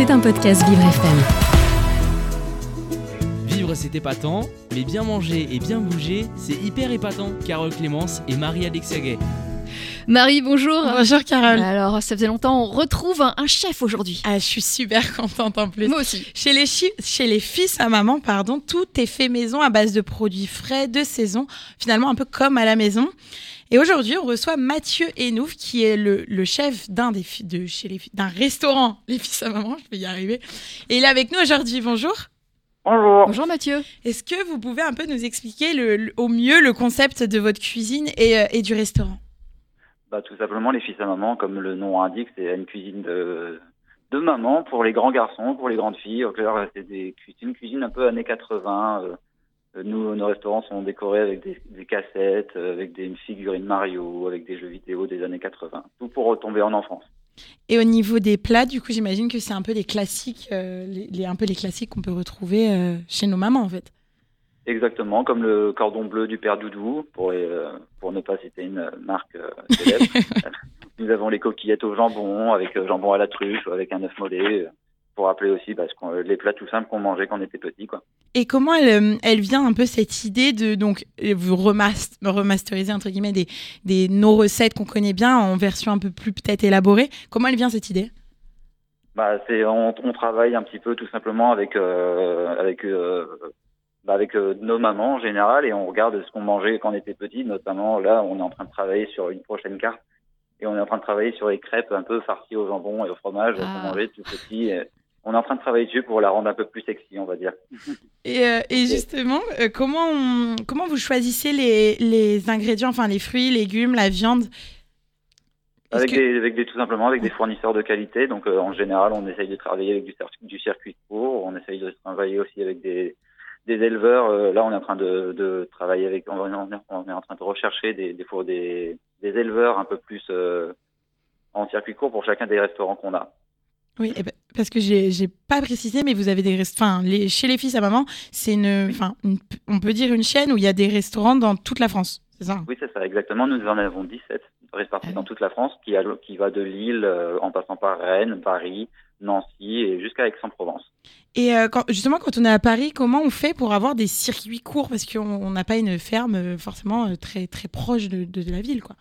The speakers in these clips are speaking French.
C'est un podcast Vivre FM. Vivre c'est épatant, mais bien manger et bien bouger, c'est hyper épatant. Carole Clémence et Marie-Alexia Gay. Marie, bonjour. Bonjour Carole. Alors, ça faisait longtemps, on retrouve un, un chef aujourd'hui. Ah, je suis super contente en plus. Moi aussi. Chez les, chi- chez les fils à maman, pardon, tout est fait maison à base de produits frais de saison, finalement un peu comme à la maison. Et aujourd'hui, on reçoit Mathieu Enouf, qui est le, le chef d'un des fi- de chez les fi- d'un restaurant Les Fils à maman. Je vais y arriver. Et il est avec nous aujourd'hui. Bonjour. Bonjour. Bonjour Mathieu. Est-ce que vous pouvez un peu nous expliquer le- le- au mieux le concept de votre cuisine et, euh, et du restaurant? Bah, tout simplement, les fils à maman, comme le nom indique, c'est une cuisine de, de maman pour les grands garçons, pour les grandes filles. C'est une cuisine un peu années 80. euh, nous, nos restaurants sont décorés avec des, cassettes, euh, avec des figurines Mario, avec des jeux vidéo des années 80. Tout pour retomber en enfance. Et au niveau des plats, du coup, j'imagine que c'est un peu les classiques, euh, les, un peu les classiques qu'on peut retrouver euh, chez nos mamans, en fait. Exactement, comme le cordon bleu du père Doudou, pour, les, euh, pour ne pas citer une euh, marque euh, célèbre. Nous avons les coquillettes au jambon, avec jambon à la truffe, avec un œuf mollet, pour rappeler aussi parce qu'on les plats tout simples qu'on mangeait quand on était petit. Quoi. Et comment elle, elle vient un peu cette idée de donc vous remas- remasteriser entre guillemets des, des nos recettes qu'on connaît bien en version un peu plus peut-être élaborée. Comment elle vient cette idée? Bah, c'est on, on travaille un petit peu tout simplement avec euh, avec euh, bah, avec euh, nos mamans en général et on regarde ce qu'on mangeait quand on était petit. Notamment là, on est en train de travailler sur une prochaine carte et on est en train de travailler sur les crêpes un peu farcies au jambon et au fromage Ah. qu'on mangeait tout petit. Et on est en train de travailler dessus pour la rendre un peu plus sexy, on va dire. Et, euh, et justement, euh, comment on- comment vous choisissez les, les ingrédients, enfin les fruits, légumes, la viande? Avec que- des, avec des, tout simplement avec des fournisseurs de qualité. Donc, euh, en général, on essaye de travailler avec du circuit court. On essaye de travailler aussi avec des, des éleveurs. Euh, là, on est en train de, de travailler avec, on, est on est en train de rechercher des, des, des, des éleveurs un peu plus euh, en circuit court pour chacun des restaurants qu'on a. Oui, eh ben, parce que j'ai pas précisé, mais vous avez des rest- enfin les chez les fils à maman, c'est une, enfin on peut dire une chaîne où il y a des restaurants dans toute la France, c'est ça? Oui, c'est ça, exactement. Nous en avons 17 répartis Ah. dans toute la France, qui, a, qui va de Lille euh, en passant par Rennes, Paris, Nancy et jusqu'à Aix-en-Provence. Et euh, quand, justement, quand on est à Paris, comment on fait pour avoir des circuits courts? Parce qu'on on n'a pas une ferme euh, forcément très, très proche de, de- de la ville, quoi.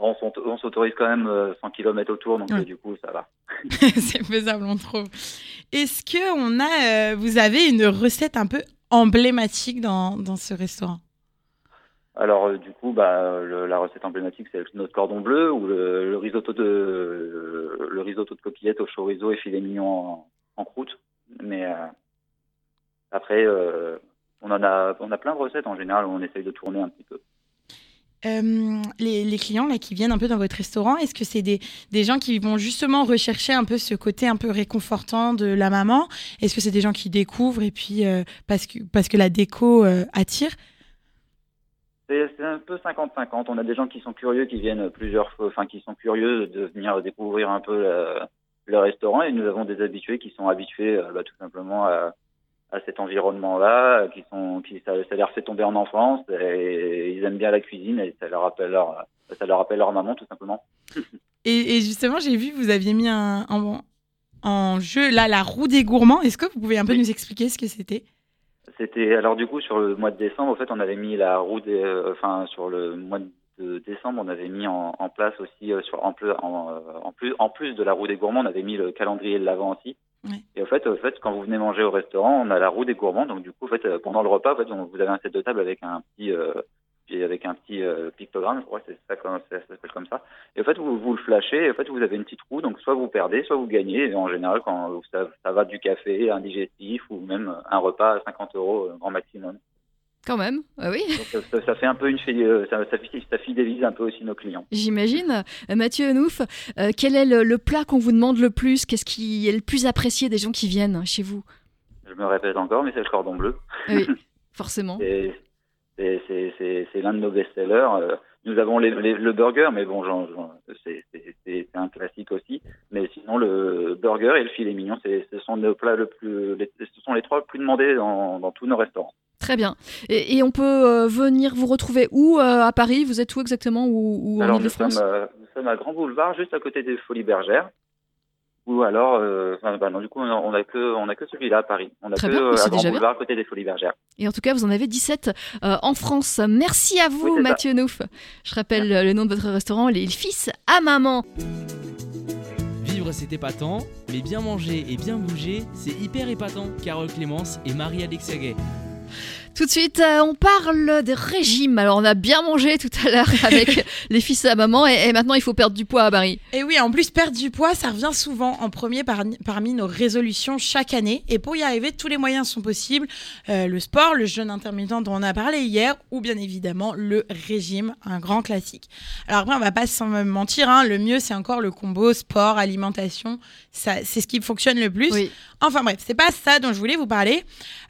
On s'aut- on s'autorise quand même euh, 100 km autour, donc Ouais. du coup, ça va. C'est faisable, on trouve. Est-ce que on a, vous avez une recette un peu emblématique dans, dans ce restaurant? Alors, euh, du coup, bah, le- la recette emblématique, c'est notre cordon bleu ou le, le risotto de le risotto de coquillettes au chorizo et filet mignon en, croûte. Mais euh, après, euh, on a on a plein de recettes en général. On essaye de tourner un petit peu. Euh, les, les clients là qui viennent un peu dans votre restaurant, est-ce que c'est des, des gens qui vont justement rechercher un peu ce côté un peu réconfortant de la maman? Est-ce que c'est des gens qui découvrent et puis euh, parce que parce que la déco euh, attire? C'est un peu 50-50. On a des gens qui sont curieux, qui viennent plusieurs fois, enfin qui sont curieux de venir découvrir un peu le restaurant, et nous avons des habitués qui sont habitués euh, bah, tout simplement à, à cet environnement-là, qui sont, qui ça, ça leur fait tomber en enfance, et ils aiment bien la cuisine et ça leur rappelle leur, ça leur rappelle leur maman tout simplement. et, et justement, j'ai vu que vous aviez mis un, en, en jeu là la roue des gourmands. Est-ce que vous pouvez un peu Oui. nous expliquer ce que c'était? C'était alors du coup sur le mois de décembre, en fait, on avait mis la roue des, euh, enfin sur le mois de décembre, on avait mis en, en place aussi euh, sur en plus en, euh, en plus en plus de la roue des gourmands, on avait mis le calendrier de l'avant aussi. Et en fait, en fait, quand vous venez manger au restaurant, on a la roue des gourmands, donc du coup, en fait, euh, pendant le repas, en fait, on- vous avez un set de table avec un petit euh, puis avec un petit euh, pictogramme, je crois que c'est ça, comme- ça s'appelle comme ça. Et en fait, vous, vous le flashez, et en fait, vous avez une petite roue, donc soit vous perdez, soit vous gagnez. Et en général, quand ça, ça va du café, un digestif ou même un repas à 50 euros euh, grand maximum. Quand même, ah oui, Donc ça, ça fait un peu une euh, ça, ça, fi- ça fidélise un peu aussi nos clients. j'imagine. Mathieu euh, quel est le, le plat qu'on vous demande le plus? Qu'est-ce qui est le plus apprécié des gens qui viennent chez vous? Je me répète encore, mais c'est le cordon bleu. Oui, forcément. C'est- c'est- c'est- c'est l'un de nos best-sellers. Euh, Nous avons les, les- le burger, mais bon, c'est un classique aussi. Mais sinon, le burger et le filet mignon, c'est- ce sont nos plats le plus, les- ce sont les trois plus demandés dans, dans tous nos restaurants. Très bien. Et, et on peut euh, venir vous retrouver où euh, à Paris? Vous êtes où exactement? Ou, ou en Alors, nous sommes, Ile-de-France euh, nous sommes à Grand Boulevard, juste à côté des Folies Bergères. Ou alors, euh, enfin, bah non, du coup, on a, on a que, on a que celui-là à Paris. On a Très que bien, euh, à Grand. Boulevard, à côté des Folies Bergères. Et en tout cas, vous en avez 17 euh, en France. Merci à vous, Oui, c'est ça. Mathieu Nouf. Je rappelle le nom de votre restaurant, Les Fils à Maman. Vivre c'est épatant, mais bien manger et bien bouger, c'est hyper épatant. Carole Clémence et Marie-Alexia Gay. Tout de suite, euh, on parle des régimes. Alors, on a bien mangé tout à l'heure avec les fils à maman et, et maintenant il faut perdre du poids à Paris. Et oui, en plus, perdre du poids, ça revient souvent en premier par- parmi nos résolutions chaque année. Et pour y arriver, tous les moyens sont possibles. Euh, le sport, le jeûne intermittent dont on a parlé hier, ou bien évidemment le régime, un grand classique. Alors après, on va pas s'en mentir, hein, le mieux, c'est encore le combo sport, alimentation. Ça, c'est ce qui fonctionne le plus. Oui. Enfin bref, c'est pas ça dont je voulais vous parler.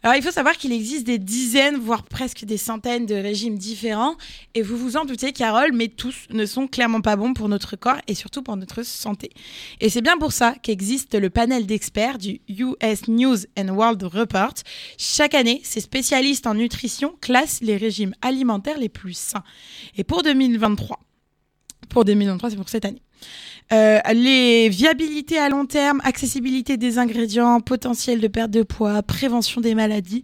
Alors il faut savoir qu'il existe des dizaines, voire presque des centaines de régimes différents. Et vous vous en doutez, Carole, mais tous ne sont clairement pas bons pour notre corps et surtout pour notre santé. Et c'est bien pour ça qu'existe le panel d'experts du US News and World Report. Chaque année, ces spécialistes en nutrition classent les régimes alimentaires les plus sains. Et pour 2023, pour 2023, c'est pour cette année. Euh, les viabilités à long terme, accessibilité des ingrédients, potentiel de perte de poids, prévention des maladies,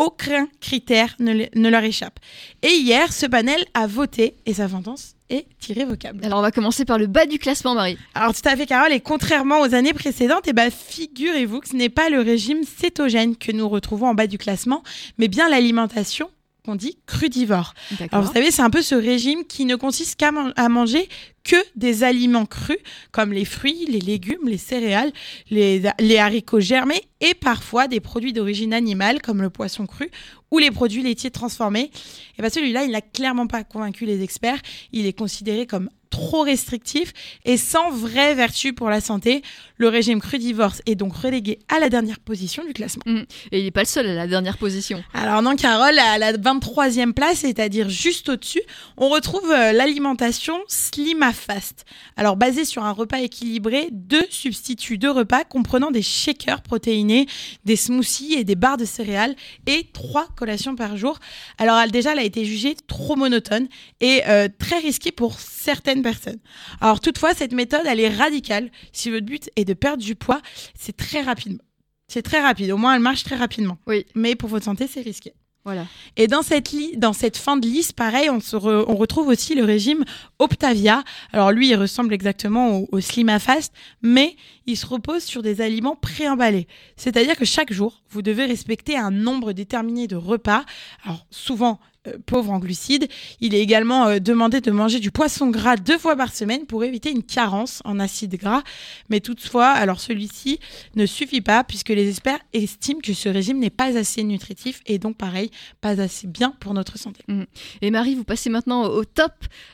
aucun critère ne, le- ne leur échappe. Et hier, ce panel a voté et sa sentence est irrévocable. Alors, on va commencer par le bas du classement, Marie. Alors tout à fait Carole, et contrairement aux années précédentes, eh ben, figurez-vous que ce n'est pas le régime cétogène que nous retrouvons en bas du classement, mais bien l'alimentation qu'on dit crudivore. Alors vous savez, c'est un peu ce régime qui ne consiste qu'à man- manger que des aliments crus, comme les fruits, les légumes, les céréales, les, les haricots germés et parfois des produits d'origine animale, comme le poisson cru ou les produits laitiers transformés. Et bien celui-là, il n'a clairement pas convaincu les experts. Il est considéré comme trop restrictif et sans vraie vertu pour la santé. Le régime crudivore est donc relégué à la dernière position du classement. Et il n'est pas le seul à la dernière position. Alors non, Carole, à la 23e place, c'est-à-dire juste au-dessus, on retrouve euh, l'alimentation Slimafast. Alors basée sur un repas équilibré, deux substituts de repas comprenant des shakers protéinés, des smoothies et des barres de céréales et trois collations par jour. Alors déjà, elle a été jugée trop monotone et euh, très risquée pour certaines personnes. Alors toutefois, cette méthode, elle est radicale. Si votre but est de perdre du poids, c'est très rapide. C'est très rapide. Au moins, elle marche très rapidement. Oui. Mais pour votre santé, c'est risqué. Voilà. Et dans cette, li- dans cette fin de liste, pareil, on, se re- on retrouve aussi le régime Optavia. Alors lui, il ressemble exactement au, au Slimafast, mais il se repose sur des aliments préemballés. C'est-à-dire que chaque jour, vous devez respecter un nombre déterminé de repas. Alors souvent pauvre en glucides. Il est également euh, demandé de manger du poisson gras deux fois par semaine pour éviter une carence en acides gras. Mais toutefois, alors celui-ci ne suffit pas puisque les experts estiment que ce régime n'est pas assez nutritif et donc pareil, pas assez bien pour notre santé. Et Marie, vous passez maintenant au top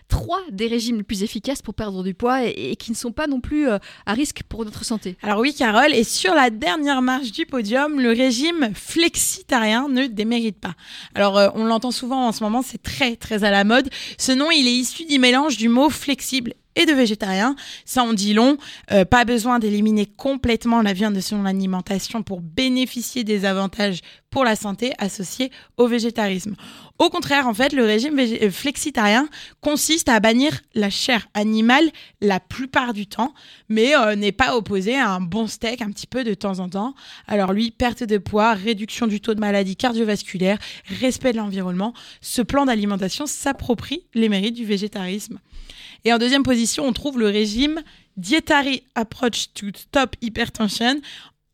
3 des régimes les plus efficaces pour perdre du poids et, et qui ne sont pas non plus euh, à risque pour notre santé. Alors oui, Carole, et sur la dernière marche du podium, le régime flexitarien ne démérite pas. Alors euh, on l'entend souvent en ce moment, c'est très très à la mode. Ce nom, il est issu du mélange du mot flexible et de végétarien. Ça en dit long. Euh, pas besoin d'éliminer complètement la viande de son alimentation pour bénéficier des avantages pour la santé associés au végétarisme. Au contraire, en fait, le régime euh, flexitarien consiste à bannir la chair animale la plupart du temps, mais euh, n'est pas opposé à un bon steak un petit peu de temps en temps. Alors lui, perte de poids, réduction du taux de maladies cardiovasculaires, respect de l'environnement, ce plan d'alimentation s'approprie les mérites du végétarisme. Et en deuxième position, on trouve le régime Dietary Approach to Stop Hypertension.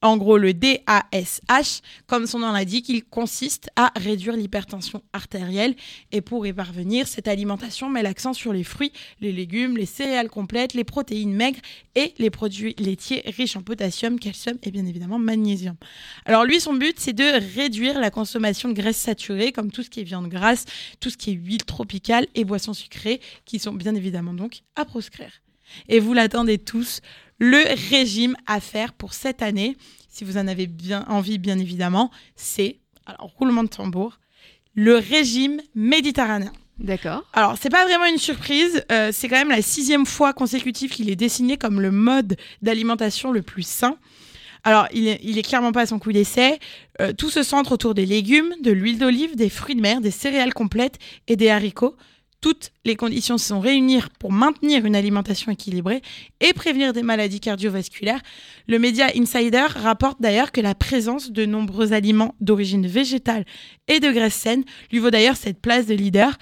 En gros, le DASH, comme son nom l'indique, il consiste à réduire l'hypertension artérielle. Et pour y parvenir, cette alimentation met l'accent sur les fruits, les légumes, les céréales complètes, les protéines maigres et les produits laitiers riches en potassium, calcium et bien évidemment magnésium. Alors lui, son but, c'est de réduire la consommation de graisses saturées, comme tout ce qui est viande grasse, tout ce qui est huile tropicale et boissons sucrées, qui sont bien évidemment donc à proscrire. Et vous l'attendez tous, le régime à faire pour cette année, si vous en avez bien envie, bien évidemment, c'est, alors roulement de tambour, le régime méditerranéen. D'accord. Alors, c'est pas vraiment une surprise. euh, c'est quand même la sixième fois consécutive qu'il est dessiné comme le mode d'alimentation le plus sain. Alors, il est, il est clairement pas à son coup d'essai. Euh, tout se centre autour des légumes, de l'huile d'olive, des fruits de mer, des céréales complètes et des haricots. Toutes les conditions sont réunies pour maintenir une alimentation équilibrée et prévenir des maladies cardiovasculaires. Le média Insider rapporte d'ailleurs que la présence de nombreux aliments d'origine végétale et de graisse saine lui vaut d'ailleurs cette place de leader.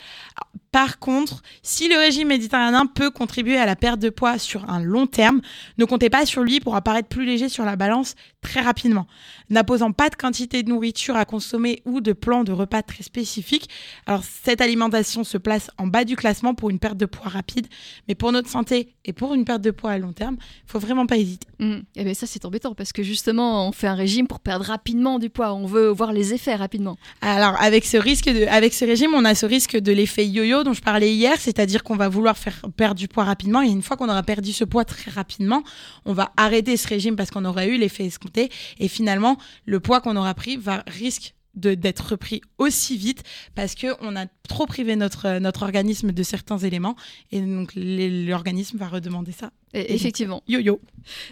Par contre, si le régime méditerranéen peut contribuer à la perte de poids sur un long terme, ne comptez pas sur lui pour apparaître plus léger sur la balance très rapidement. N'imposant pas de quantité de nourriture à consommer ou de plan de repas très spécifiques, alors cette alimentation se place en bas du classement pour une perte de poids rapide, mais pour notre santé et pour une perte de poids à long terme, il faut vraiment pas hésiter. Mmh. Et eh bien ça c'est embêtant parce que justement on fait un régime pour perdre rapidement du poids, on veut voir les effets rapidement. Alors avec ce risque de, avec ce régime, on a ce risque de l'effet yo-yo dont je parlais hier, c'est-à-dire qu'on va vouloir faire perdre du poids rapidement et une fois qu'on aura perdu ce poids très rapidement, on va arrêter ce régime parce qu'on aura eu l'effet escompté et finalement le poids qu'on aura pris va risque d'être repris aussi vite parce que on a trop privé notre notre organisme de certains éléments et donc l'organisme va redemander ça. Et effectivement. Yo-yo.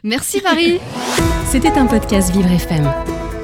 Merci Marie. C'était un podcast Vivre FM.